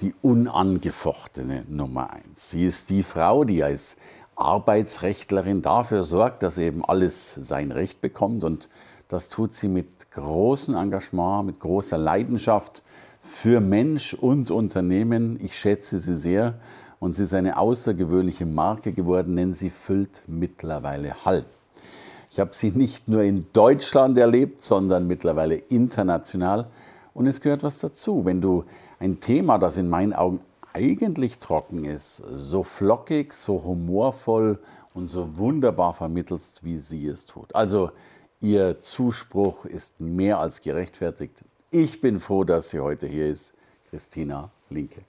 die unangefochtene Nummer eins. Sie ist die Frau, die als Arbeitsrechtlerin dafür sorgt, dass eben alles sein Recht bekommt. Und das tut sie mit großem Engagement, mit großer Leidenschaft für Mensch und Unternehmen. Ich schätze sie sehr und sie ist eine außergewöhnliche Marke geworden, denn sie füllt mittlerweile Hall. Ich habe sie nicht nur in Deutschland erlebt, sondern mittlerweile international. Und es gehört was dazu. Wenn du ein Thema, das in meinen Augen eigentlich trocken ist, so flockig, so humorvoll und so wunderbar vermittelst, wie sie es tut. Also ihr Zuspruch ist mehr als gerechtfertigt. Ich bin froh, dass sie heute hier ist, Christina Linke.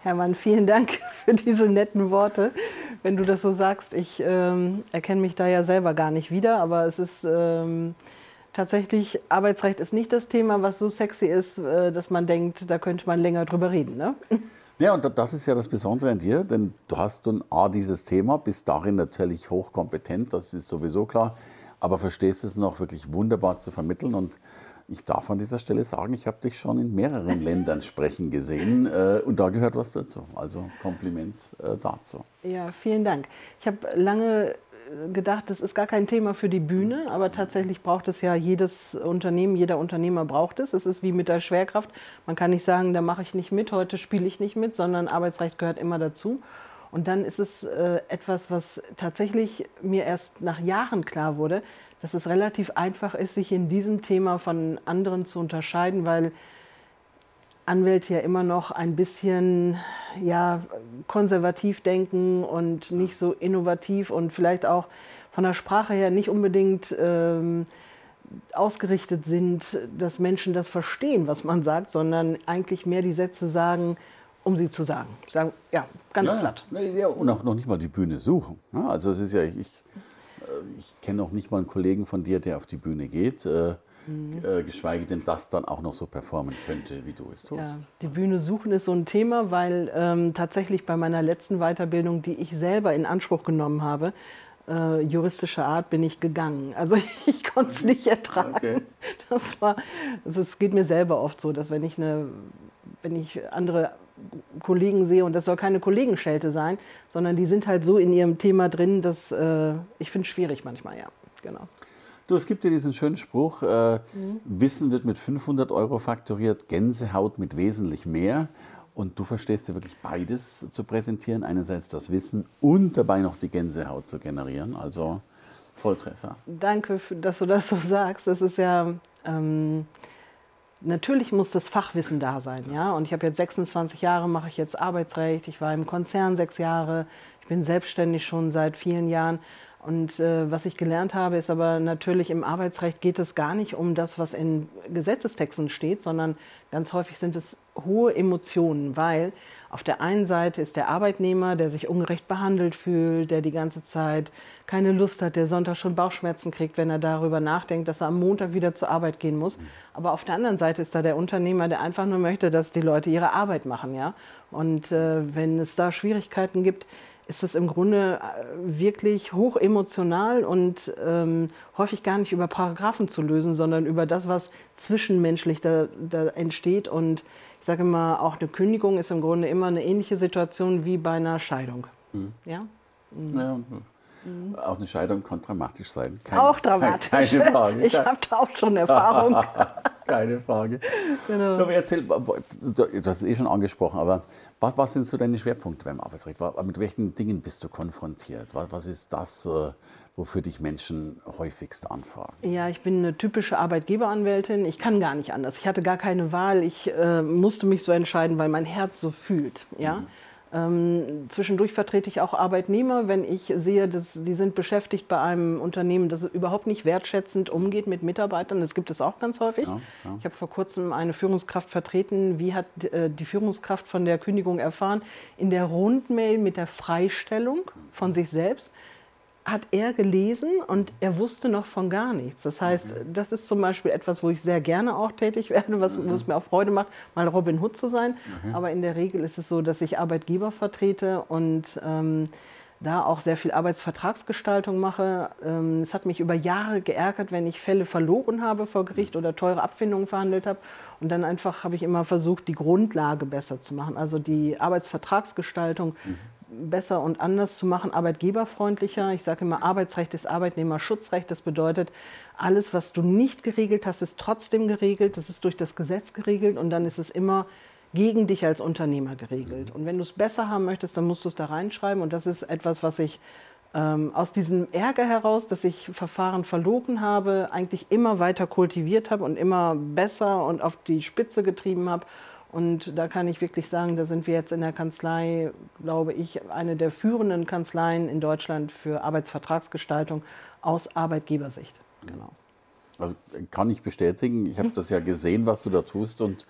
Hermann, vielen Dank für diese netten Worte. Wenn du das so sagst, ich ähm, erkenne mich da ja selber gar nicht wieder, aber es ist ähm, tatsächlich, Arbeitsrecht ist nicht das Thema, was so sexy ist, äh, dass man denkt, da könnte man länger drüber reden. Ne? Ja, und das ist ja das Besondere an dir, denn du hast nun A, dieses Thema, bist darin natürlich hochkompetent, das ist sowieso klar, aber verstehst es noch wirklich wunderbar zu vermitteln und ich darf an dieser Stelle sagen, ich habe dich schon in mehreren Ländern sprechen gesehen äh, und da gehört was dazu. Also Kompliment äh, dazu. Ja, vielen Dank. Ich habe lange gedacht, das ist gar kein Thema für die Bühne, aber tatsächlich braucht es ja jedes Unternehmen, jeder Unternehmer braucht es. Es ist wie mit der Schwerkraft. Man kann nicht sagen, da mache ich nicht mit, heute spiele ich nicht mit, sondern Arbeitsrecht gehört immer dazu. Und dann ist es äh, etwas, was tatsächlich mir erst nach Jahren klar wurde, dass es relativ einfach ist, sich in diesem Thema von anderen zu unterscheiden, weil Anwälte ja immer noch ein bisschen ja, konservativ denken und nicht so innovativ und vielleicht auch von der Sprache her nicht unbedingt ähm, ausgerichtet sind, dass Menschen das verstehen, was man sagt, sondern eigentlich mehr die Sätze sagen, um sie zu sagen. Sagen, ja, ganz ja, platt. Ja, und auch noch nicht mal die Bühne suchen. Also es ist ja, ich, ich, äh, ich kenne noch nicht mal einen Kollegen von dir, der auf die Bühne geht. Mhm. Äh, geschweige denn das dann auch noch so performen könnte, wie du es tust. Ja, die Bühne suchen ist so ein Thema, weil ähm, tatsächlich bei meiner letzten Weiterbildung, die ich selber in Anspruch genommen habe, äh, juristische Art bin ich gegangen. Also ich konnte es nicht ertragen. Okay. Das war, also es geht mir selber oft so, dass wenn ich eine, wenn ich andere Kollegen sehe, und das soll keine Kollegenschelte sein, sondern die sind halt so in ihrem Thema drin, dass äh, ich finde es schwierig manchmal, ja, genau. Du, es gibt ja diesen schönen Spruch, äh, mhm. Wissen wird mit 500 Euro faktoriert, Gänsehaut mit wesentlich mehr. Und du verstehst ja wirklich beides zu präsentieren. Einerseits das Wissen und dabei noch die Gänsehaut zu generieren. Also Volltreffer. Danke, dass du das so sagst. Das ist ja... Ähm natürlich muss das Fachwissen da sein, ja. Und ich habe jetzt 26 Jahre, mache ich jetzt Arbeitsrecht. Ich war im Konzern sechs Jahre. Ich bin selbstständig schon seit vielen Jahren. Und äh, was ich gelernt habe, ist aber natürlich im Arbeitsrecht geht es gar nicht um das, was in Gesetzestexten steht, sondern ganz häufig sind es hohe Emotionen, weil auf der einen Seite ist der Arbeitnehmer, der sich ungerecht behandelt fühlt, der die ganze Zeit keine Lust hat, der Sonntag schon Bauchschmerzen kriegt, wenn er darüber nachdenkt, dass er am Montag wieder zur Arbeit gehen muss. Aber auf der anderen Seite ist da der Unternehmer, der einfach nur möchte, dass die Leute ihre Arbeit machen, ja. Und äh, wenn es da Schwierigkeiten gibt, ist das im Grunde äh, wirklich hoch emotional und ähm, häufig gar nicht über Paragraphen zu lösen, sondern über das, was zwischenmenschlich da, da entsteht. Und ich sage immer, auch eine Kündigung ist im Grunde immer eine ähnliche Situation wie bei einer Scheidung. Mhm. Ja? Mhm. ja mhm. Auch eine Scheidung kann dramatisch sein. Keine, auch dramatisch. Keine Frage. Ich habe da auch schon Erfahrung. Keine Frage. Genau. Aber erzähl, du hast es eh schon angesprochen, aber was, was, sind so deine Schwerpunkte beim Arbeitsrecht? Mit welchen Dingen bist du konfrontiert? Was, ist das, äh, wofür dich Menschen häufigst anfragen? Ja, ich bin eine typische Arbeitgeberanwältin. Ich kann gar nicht anders. Ich hatte gar keine Wahl. Ich äh, musste mich so entscheiden, weil mein Herz so fühlt. Ja? Mhm. Ähm, zwischendurch vertrete ich auch Arbeitnehmer, wenn ich sehe, dass die sind beschäftigt bei einem Unternehmen, das überhaupt nicht wertschätzend umgeht mit Mitarbeitern. Das gibt es auch ganz häufig. Ja, ja. Ich habe vor kurzem eine Führungskraft vertreten. Wie hat äh, die Führungskraft von der Kündigung erfahren? In der Rundmail mit der Freistellung von sich selbst hat er gelesen und er wusste noch von gar nichts. Das heißt, das ist zum Beispiel etwas, wo ich sehr gerne auch tätig werde, was, mhm. es mir auch Freude macht, mal Robin Hood zu sein. Mhm. Aber in der Regel ist es so, dass ich Arbeitgeber vertrete und ähm, da auch sehr viel Arbeitsvertragsgestaltung mache. Ähm, es hat mich über Jahre geärgert, wenn ich Fälle verloren habe vor Gericht oder teure Abfindungen verhandelt habe. Und dann einfach habe ich immer versucht, die Grundlage besser zu machen. Also die Arbeitsvertragsgestaltung mhm besser und anders zu machen, arbeitgeberfreundlicher. Ich sage immer, Arbeitsrecht ist Arbeitnehmerschutzrecht. Das bedeutet, alles, was du nicht geregelt hast, ist trotzdem geregelt. Das ist durch das Gesetz geregelt und dann ist es immer gegen dich als Unternehmer geregelt. Und wenn du es besser haben möchtest, dann musst du es da reinschreiben. Und das ist etwas, was ich ähm, aus diesem Ärger heraus, dass ich Verfahren verlogen habe, eigentlich immer weiter kultiviert habe und immer besser und auf die Spitze getrieben habe. Und da kann ich wirklich sagen, da sind wir jetzt in der Kanzlei, glaube ich, eine der führenden Kanzleien in Deutschland für Arbeitsvertragsgestaltung aus Arbeitgebersicht. Genau. Also kann ich bestätigen, ich habe das ja gesehen, was du da tust und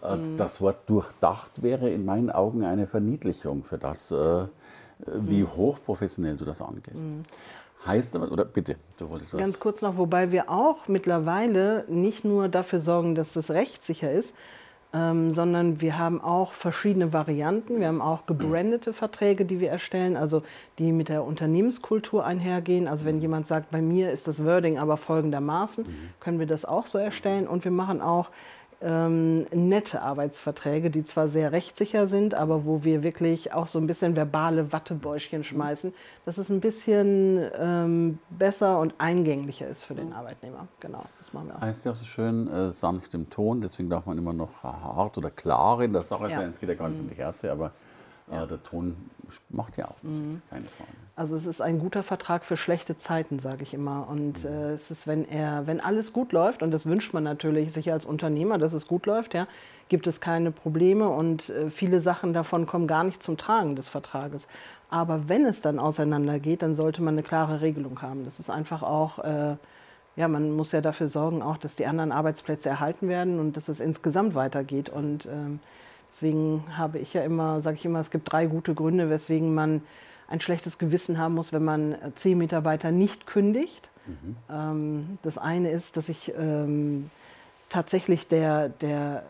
ja. äh, das Wort durchdacht wäre in meinen Augen eine Verniedlichung für das, äh, wie mhm. hochprofessionell du das angehst. Mhm. Heißt aber, oder bitte, du wolltest was. Ganz kurz noch, wobei wir auch mittlerweile nicht nur dafür sorgen, dass das rechtssicher ist, ähm, sondern wir haben auch verschiedene Varianten. Wir haben auch gebrandete Verträge, die wir erstellen, also die mit der Unternehmenskultur einhergehen. Also wenn jemand sagt, bei mir ist das Wording aber folgendermaßen, mhm. können wir das auch so erstellen. Und wir machen auch ähm, nette Arbeitsverträge, die zwar sehr rechtssicher sind, aber wo wir wirklich auch so ein bisschen verbale Wattebäuschen schmeißen, dass es ein bisschen ähm, besser und eingänglicher ist für den Arbeitnehmer. Genau, das machen wir auch. Heißt ja auch so schön äh, sanft im Ton, deswegen darf man immer noch hart oder klar in der Sache ja. sein. Es geht ja gar nicht um die Härte, aber ja. der Ton macht ja auch Musik, mhm. keine Frage. Also es ist ein guter Vertrag für schlechte Zeiten, sage ich immer. Und mhm. äh, es ist, wenn er, wenn alles gut läuft, und das wünscht man natürlich sich als Unternehmer, dass es gut läuft, ja, gibt es keine Probleme und äh, viele Sachen davon kommen gar nicht zum Tragen des Vertrages. Aber wenn es dann auseinandergeht, dann sollte man eine klare Regelung haben. Das ist einfach auch äh, ja, man muss ja dafür sorgen, auch, dass die anderen Arbeitsplätze erhalten werden und dass es insgesamt weitergeht. Und ähm, Deswegen habe ich ja immer, sage ich immer, es gibt drei gute Gründe, weswegen man ein schlechtes Gewissen haben muss, wenn man zehn Mitarbeiter nicht kündigt. Mhm. Ähm, das eine ist, dass ich ähm, tatsächlich der, der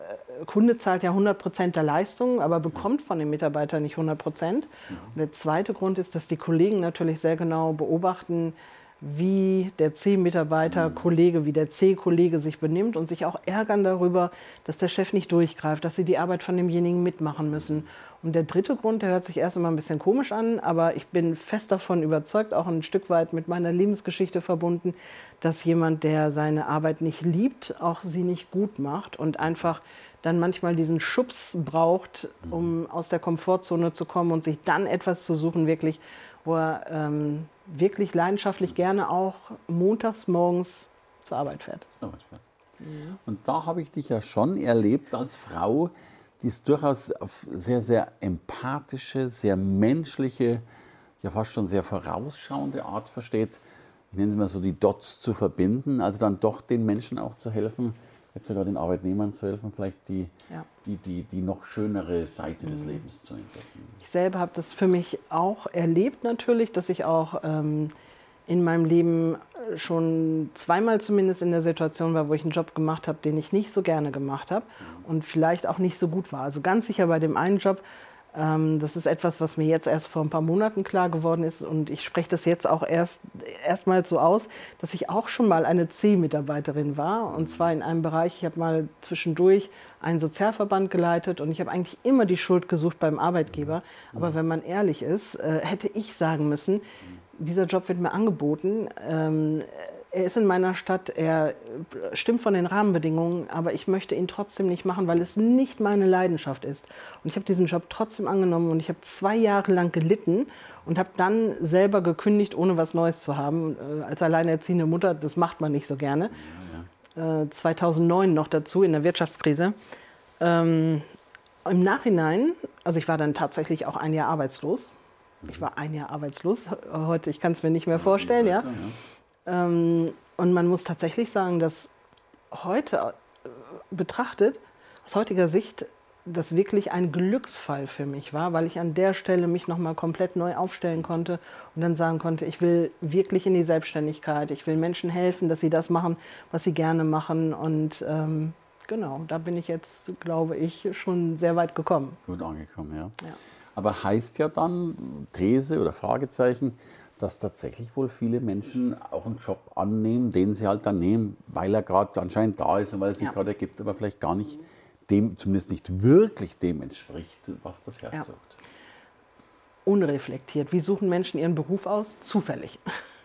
Kunde zahlt ja 100 Prozent der Leistung, aber bekommt von den Mitarbeitern nicht 100 Prozent. Mhm. Und der zweite Grund ist, dass die Kollegen natürlich sehr genau beobachten, wie der C-Mitarbeiter, Kollege, wie der C-Kollege sich benimmt und sich auch ärgern darüber, dass der Chef nicht durchgreift, dass sie die Arbeit von demjenigen mitmachen müssen. Und der dritte Grund, der hört sich erst einmal ein bisschen komisch an, aber ich bin fest davon überzeugt, auch ein Stück weit mit meiner Lebensgeschichte verbunden, dass jemand, der seine Arbeit nicht liebt, auch sie nicht gut macht und einfach dann manchmal diesen Schubs braucht, um aus der Komfortzone zu kommen und sich dann etwas zu suchen, wirklich, wo er ähm, wirklich leidenschaftlich gerne auch montags morgens zur Arbeit fährt. Und da habe ich dich ja schon erlebt als Frau, die es durchaus auf sehr, sehr empathische, sehr menschliche, ja fast schon sehr vorausschauende Art versteht, ich nenne es mal so, die Dots zu verbinden, also dann doch den Menschen auch zu helfen, jetzt sogar den Arbeitnehmern zu helfen, vielleicht die, ja. die, die, die noch schönere Seite mhm. des Lebens zu entdecken. Ich selber habe das für mich auch erlebt natürlich, dass ich auch ähm, in meinem Leben schon zweimal zumindest in der Situation war, wo ich einen Job gemacht habe, den ich nicht so gerne gemacht habe mhm. und vielleicht auch nicht so gut war. Also ganz sicher bei dem einen Job das ist etwas, was mir jetzt erst vor ein paar Monaten klar geworden ist und ich spreche das jetzt auch erst erstmal so aus, dass ich auch schon mal eine C-Mitarbeiterin war und zwar in einem Bereich, ich habe mal zwischendurch einen Sozialverband geleitet und ich habe eigentlich immer die Schuld gesucht beim Arbeitgeber. Aber wenn man ehrlich ist, äh, hätte ich sagen müssen, dieser Job wird mir angeboten. Er ist in meiner Stadt, er stimmt von den Rahmenbedingungen, aber ich möchte ihn trotzdem nicht machen, weil es nicht meine Leidenschaft ist. Und ich habe diesen Job trotzdem angenommen und ich habe zwei Jahre lang gelitten und habe dann selber gekündigt, ohne was Neues zu haben. Äh, als alleinerziehende Mutter, das macht man nicht so gerne. Ja, ja. 2009 noch dazu in der Wirtschaftskrise. Ähm, Im Nachhinein, also ich war dann tatsächlich auch ein Jahr arbeitslos. Ich war ein Jahr arbeitslos. Heute, ich kann es mir nicht mehr vorstellen, ja. Ähm, und man muss tatsächlich sagen, dass heute äh, betrachtet, aus heutiger Sicht, das wirklich ein Glücksfall für mich war, weil ich an der Stelle mich nochmal komplett neu aufstellen konnte und dann sagen konnte, ich will wirklich in die Selbstständigkeit, ich will Menschen helfen, dass sie das machen, was sie gerne machen und ähm, genau, da bin ich jetzt, glaube ich, schon sehr weit gekommen. Gut angekommen, ja. ja. Aber heißt ja dann, These oder Fragezeichen, dass tatsächlich wohl viele Menschen auch einen Job annehmen, den sie halt dann nehmen, weil er gerade anscheinend da ist und weil es sich ja. gerade ergibt, aber vielleicht gar nicht dem, zumindest nicht wirklich dem entspricht, was das Herz ja. sagt. Unreflektiert. Wie suchen Menschen ihren Beruf aus? Zufällig.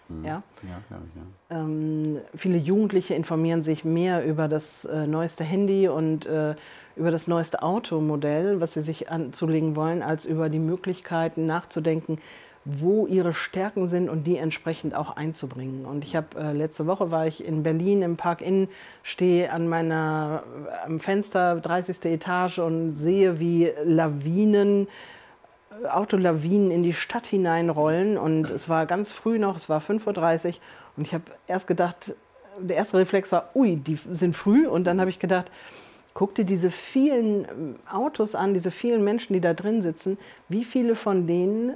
Mhm. Ja, ja glaube ich. Ja. Ähm, viele Jugendliche informieren sich mehr über das äh, neueste Handy und äh, über das neueste Automodell, was sie sich anzulegen wollen, als über die Möglichkeiten nachzudenken, wo ihre Stärken sind und die entsprechend auch einzubringen. Und ich habe äh, letzte Woche war ich in Berlin im Park Inn, stehe an meiner am Fenster 30. Etage und sehe, wie Lawinen Autolawinen in die Stadt hineinrollen. Und es war ganz früh noch, es war 5.30 Uhr. Und ich habe erst gedacht, der erste Reflex war, ui, die sind früh. Und dann habe ich gedacht, guck dir diese vielen ähm, Autos an, diese vielen Menschen, die da drin sitzen. Wie viele von denen äh,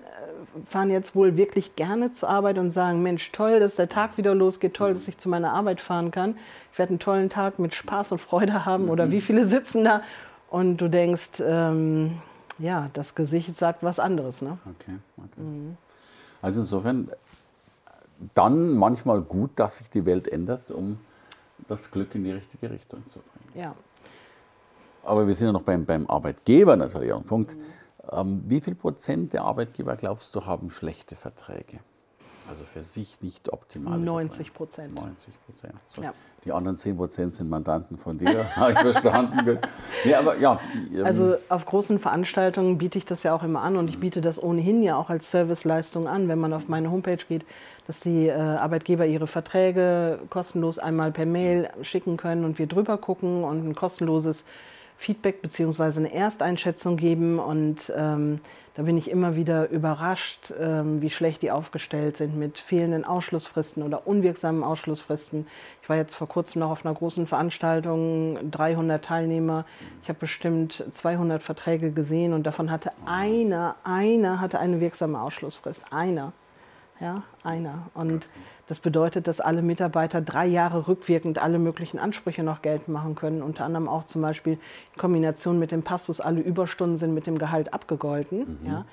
fahren jetzt wohl wirklich gerne zur Arbeit und sagen, Mensch, toll, dass der Tag wieder losgeht, toll, dass ich zu meiner Arbeit fahren kann. Ich werde einen tollen Tag mit Spaß und Freude haben. Oder wie viele sitzen da? Und du denkst, ähm, ja, das Gesicht sagt was anderes. Ne? Okay, okay. Mhm. Also insofern dann manchmal gut, dass sich die Welt ändert, um das Glück in die richtige Richtung zu bringen. Ja. Aber wir sind ja noch beim, beim Arbeitgeber natürlich auch ein Punkt. Ähm, wie viel Prozent der Arbeitgeber, glaubst du, haben schlechte Verträge? Also für sich nicht optimal. 90 Prozent. 90 Prozent. So. Ja. Die anderen 10 Prozent sind Mandanten von dir, habe ich verstanden. nee, aber ja. Ähm, also auf großen Veranstaltungen biete ich das ja auch immer an und ich biete das ohnehin ja auch als Serviceleistung an, wenn man auf meine Homepage geht, dass die äh, Arbeitgeber ihre Verträge kostenlos einmal per Mail schicken können und wir drüber gucken und ein kostenloses Feedback bzw. eine Ersteinschätzung geben und ähm, da bin ich immer wieder überrascht, ähm, wie schlecht die aufgestellt sind mit fehlenden Ausschlussfristen oder unwirksamen Ausschlussfristen. Ich war jetzt vor kurzem noch auf einer großen Veranstaltung, 300 Teilnehmer. Ich habe bestimmt 200 Verträge gesehen und davon hatte einer, einer hatte eine wirksame Ausschlussfrist. Einer. Ja, einer. Und das bedeutet, dass alle Mitarbeiter drei Jahre rückwirkend alle möglichen Ansprüche noch geltend machen können. Unter anderem auch zum Beispiel in Kombination mit dem Passus, alle Überstunden sind mit dem Gehalt abgegolten. Mhm. Ja.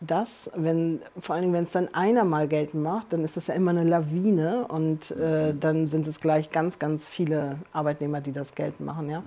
Das, wenn, vor allen Dingen, wenn es dann einer mal geltend macht, dann ist das ja immer eine Lawine und äh, mhm. dann sind es gleich ganz, ganz viele Arbeitnehmer, die das geltend machen. Ja. Mhm.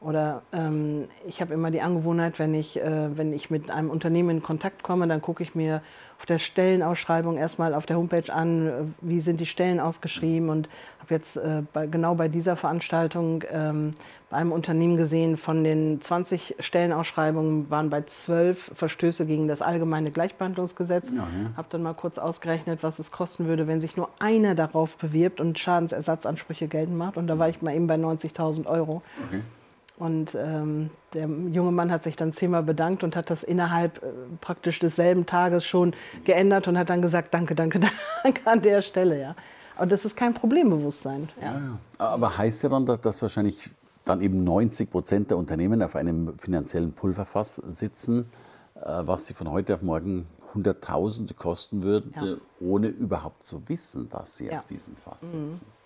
Oder ähm, ich habe immer die Angewohnheit, wenn ich, äh, wenn ich mit einem Unternehmen in Kontakt komme, dann gucke ich mir auf der Stellenausschreibung erstmal auf der Homepage an, wie sind die Stellen ausgeschrieben und habe jetzt äh, bei, genau bei dieser Veranstaltung ähm, bei einem Unternehmen gesehen, von den 20 Stellenausschreibungen waren bei 12 Verstöße gegen das allgemeine Gleichbehandlungsgesetz. Ja, ja. Habe dann mal kurz ausgerechnet, was es kosten würde, wenn sich nur einer darauf bewirbt und Schadensersatzansprüche geltend macht. Und da war ich mal eben bei 90.000 Euro. Okay. Und ähm, der junge Mann hat sich dann zehnmal bedankt und hat das innerhalb äh, praktisch desselben Tages schon geändert und hat dann gesagt, danke, danke, danke an der Stelle. Ja. Aber das ist kein Problembewusstsein. Ja. Ja, ja. Aber heißt ja dann, dass, dass wahrscheinlich dann eben 90 Prozent der Unternehmen auf einem finanziellen Pulverfass sitzen, äh, was sie von heute auf morgen Hunderttausende kosten würde, ohne überhaupt zu wissen, dass sie auf diesem Fass mhm. sitzen. Mhm.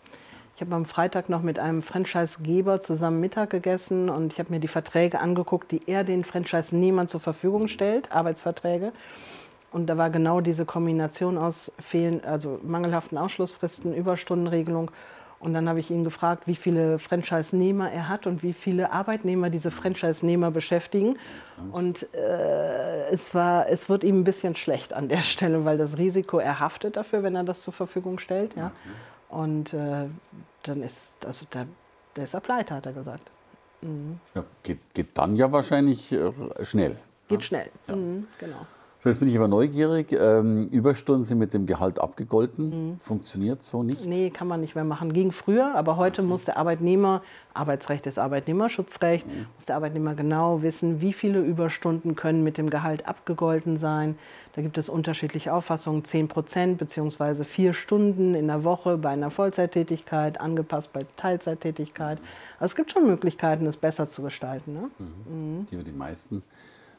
Ich habe am Freitag noch mit einem Franchise-Geber zusammen Mittag gegessen und ich habe mir die Verträge angeguckt, die er den Franchise-Nehmern zur Verfügung stellt, Arbeitsverträge. Und da war genau diese Kombination aus fehlen, also mangelhaften Ausschlussfristen, Überstundenregelung. Und dann habe ich ihn gefragt, wie viele Franchise-Nehmer er hat und wie viele Arbeitnehmer diese Franchise-Nehmer beschäftigen. Und äh, es, war, es wird ihm ein bisschen schlecht an der Stelle, weil das Risiko, er haftet dafür, wenn er das zur Verfügung stellt. Ja. Und äh, dann ist, also der, der ist er pleite, hat er gesagt. Mhm. Ja, geht, geht, dann ja wahrscheinlich äh, schnell. Geht ja? schnell, ja. Mhm, genau. So, jetzt bin ich aber neugierig. Ähm, Überstunden sind mit dem Gehalt abgegolten. Mhm. Funktioniert so nicht? Nee, kann man nicht mehr machen. Ging früher, aber heute okay. muss der Arbeitnehmer, Arbeitsrecht ist Arbeitnehmerschutzrecht, mhm. muss der Arbeitnehmer genau wissen, wie viele Überstunden können mit dem Gehalt abgegolten sein. Da gibt es unterschiedliche Auffassungen, 10 Prozent bzw. vier Stunden in der Woche bei einer Vollzeittätigkeit, angepasst bei Teilzeittätigkeit. Also es gibt schon Möglichkeiten, es besser zu gestalten. Ne? Mhm. Mhm. Die wir die meisten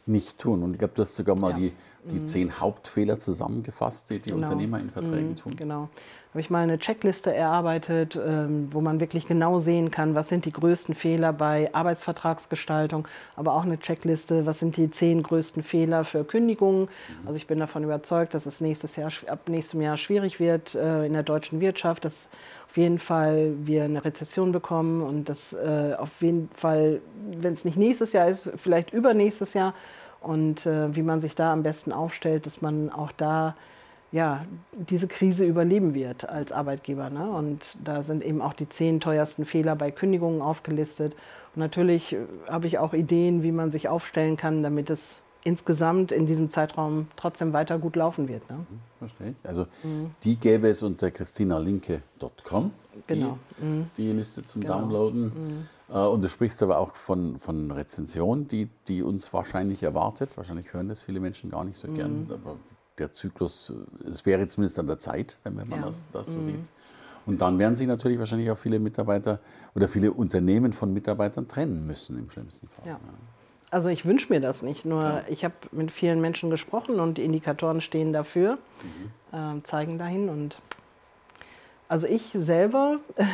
nicht tun. Und ich glaube, du hast sogar mal ja. die, die mhm. zehn Hauptfehler zusammengefasst, die die genau. Unternehmer in Verträgen mhm. tun. Genau. Habe ich mal eine Checkliste erarbeitet, ähm, wo man wirklich genau sehen kann, was sind die größten Fehler bei Arbeitsvertragsgestaltung, aber auch eine Checkliste, was sind die zehn größten Fehler für Kündigungen. Mhm. Also ich bin davon überzeugt, dass es nächstes Jahr, ab nächstem Jahr schwierig wird äh, in der deutschen Wirtschaft, dass auf jeden Fall wir eine Rezession bekommen und dass äh, auf jeden Fall, wenn es nicht nächstes Jahr ist, vielleicht übernächstes Jahr und äh, wie man sich da am besten aufstellt, dass man auch da ja, diese Krise überleben wird als Arbeitgeber. Ne? Und da sind eben auch die zehn teuersten Fehler bei Kündigungen aufgelistet. Und natürlich äh, habe ich auch Ideen, wie man sich aufstellen kann, damit es insgesamt in diesem Zeitraum trotzdem weiter gut laufen wird. Ne? Mhm, verstehe ich. Also mhm. die gäbe es unter christinalinke.com, genau. die, mhm. die Liste zum genau. Downloaden. Mhm. Äh, und du sprichst aber auch von, von Rezension, die, die uns wahrscheinlich erwartet. Wahrscheinlich hören das viele Menschen gar nicht so gern. Mhm. Aber der Zyklus, es wäre zumindest an der Zeit, wenn man ja. das, das, so mhm. sieht. Und dann werden sich natürlich wahrscheinlich auch viele Mitarbeiter oder viele Unternehmen von Mitarbeitern trennen müssen im schlimmsten Fall. Ja. Also ich wünsche mir das nicht, nur ja. ich habe mit vielen Menschen gesprochen und die Indikatoren stehen dafür, mhm. äh, zeigen dahin. Und also ich selber äh,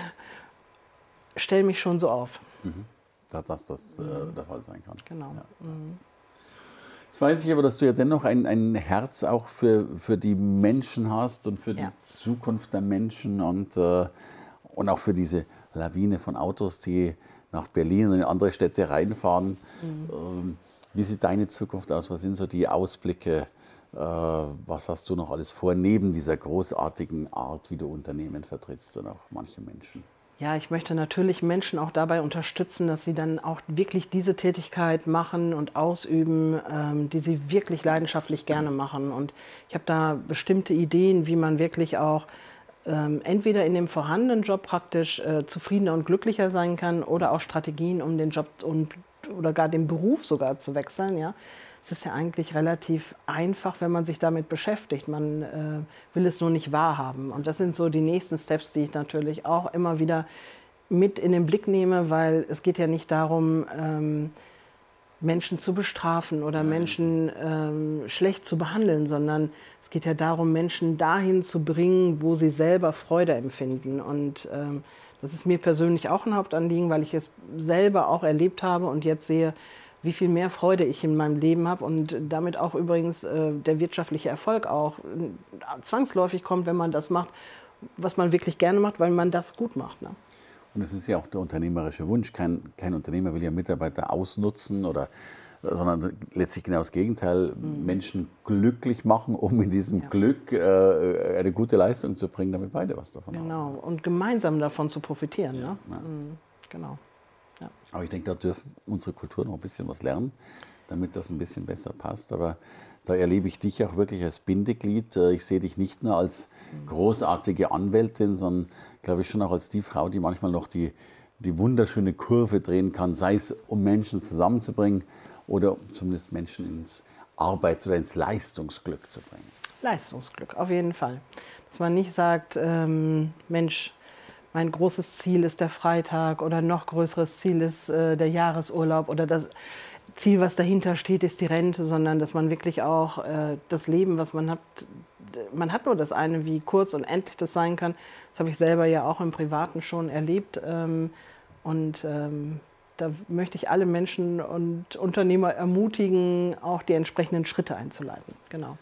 stelle mich schon so auf. Mhm. Dass das, das äh, mhm. der Fall sein kann. Genau. Ja. Mhm. Jetzt weiß ich aber, dass du ja dennoch ein, ein Herz auch für, für die Menschen hast und für die ja. Zukunft der Menschen und, äh, und auch für diese Lawine von Autos, die nach Berlin und in andere Städte reinfahren. Mhm. Wie sieht deine Zukunft aus? Was sind so die Ausblicke? Äh, was hast du noch alles vor, neben dieser großartigen Art, wie du Unternehmen vertrittst und auch manche Menschen? Ja, ich möchte natürlich Menschen auch dabei unterstützen, dass sie dann auch wirklich diese Tätigkeit machen und ausüben, ähm, die sie wirklich leidenschaftlich gerne machen. Und ich habe da bestimmte Ideen, wie man wirklich auch ähm, entweder in dem vorhandenen Job praktisch äh, zufriedener und glücklicher sein kann oder auch Strategien, um den Job und, oder gar den Beruf sogar zu wechseln. Ja? es ist ja eigentlich relativ einfach, wenn man sich damit beschäftigt. Man äh, will es nur nicht wahrhaben. Und das sind so die nächsten Steps, die ich natürlich auch immer wieder mit in den Blick nehme, weil es geht ja nicht darum, ähm, Menschen zu bestrafen oder Menschen ähm, schlecht zu behandeln, sondern es geht ja darum, Menschen dahin zu bringen, wo sie selber Freude empfinden. Und ähm, das ist mir persönlich auch ein Hauptanliegen, weil ich es selber auch erlebt habe und jetzt sehe, wie viel mehr Freude ich in meinem Leben habe und damit auch übrigens äh, der wirtschaftliche Erfolg auch äh, zwangsläufig kommt, wenn man das macht, was man wirklich gerne macht, weil man das gut macht. Ne? Und das ist ja auch der unternehmerische Wunsch. Kein, kein Unternehmer will ja Mitarbeiter ausnutzen oder sondern letztlich genau das Gegenteil, mhm. Menschen glücklich machen, um in diesem ja. Glück äh, eine gute Leistung zu bringen, damit beide was davon genau. haben. Genau, und gemeinsam davon zu profitieren. Ja. Ne? Ja. Mhm. Genau. Aber ich denke, da dürfen unsere Kulturen noch ein bisschen was lernen, damit das ein bisschen besser passt. Aber da erlebe ich dich auch wirklich als Bindeglied. Äh, ich sehe dich nicht nur als großartige Anwältin, sondern glaube ich schon auch als die Frau, die manchmal noch die, die wunderschöne Kurve drehen kann, sei es um Menschen zusammenzubringen oder zumindest Menschen ins Arbeits- oder ins Leistungsglück zu bringen. Leistungsglück, auf jeden Fall. Dass man nicht sagt, ähm, Mensch, mein großes Ziel ist der Freitag oder noch größeres Ziel ist äh, der Jahresurlaub oder das Ziel, was dahinter steht, ist die Rente, sondern dass man wirklich auch äh, das Leben, was man hat, man hat nur das eine, wie kurz und endlich das sein kann. Das habe ich selber ja auch im Privaten schon erlebt. Ähm, und ähm, da möchte ich alle Menschen und Unternehmer ermutigen, auch die entsprechenden Schritte einzuleiten. Genau.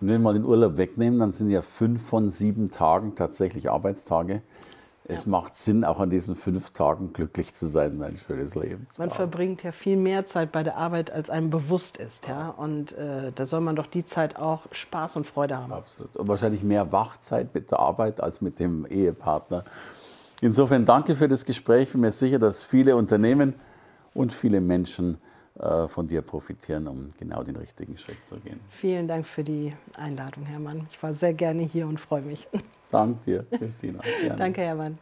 Wenn wir mal den Urlaub wegnehmen, dann sind ja fünf von sieben Tagen tatsächlich Arbeitstage. Es ja. macht Sinn, auch an diesen fünf Tagen glücklich zu sein, mein schönes Leben. Man verbringt ja viel mehr Zeit bei der Arbeit, als einem bewusst ist. Ja? Und äh, da soll man doch die Zeit auch Spaß und Freude haben. Absolut. Und wahrscheinlich mehr Wachzeit mit der Arbeit als mit dem Ehepartner. Insofern danke für das Gespräch. Ich bin mir sicher, dass viele Unternehmen und viele Menschen von dir profitieren, um genau den richtigen Schritt zu gehen. Vielen Dank für die Einladung, Hermann. Ich war sehr gerne hier und freue mich. Danke dir, Christina. Gerne. Danke, Hermann.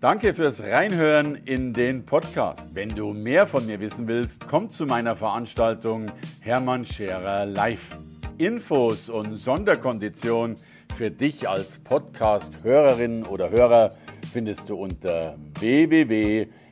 Danke fürs Reinhören in den Podcast. Wenn du mehr von mir wissen willst, komm zu meiner Veranstaltung Hermann Scherer Live. Infos und Sonderkonditionen für dich als Podcast-Hörerin oder Hörer findest du unter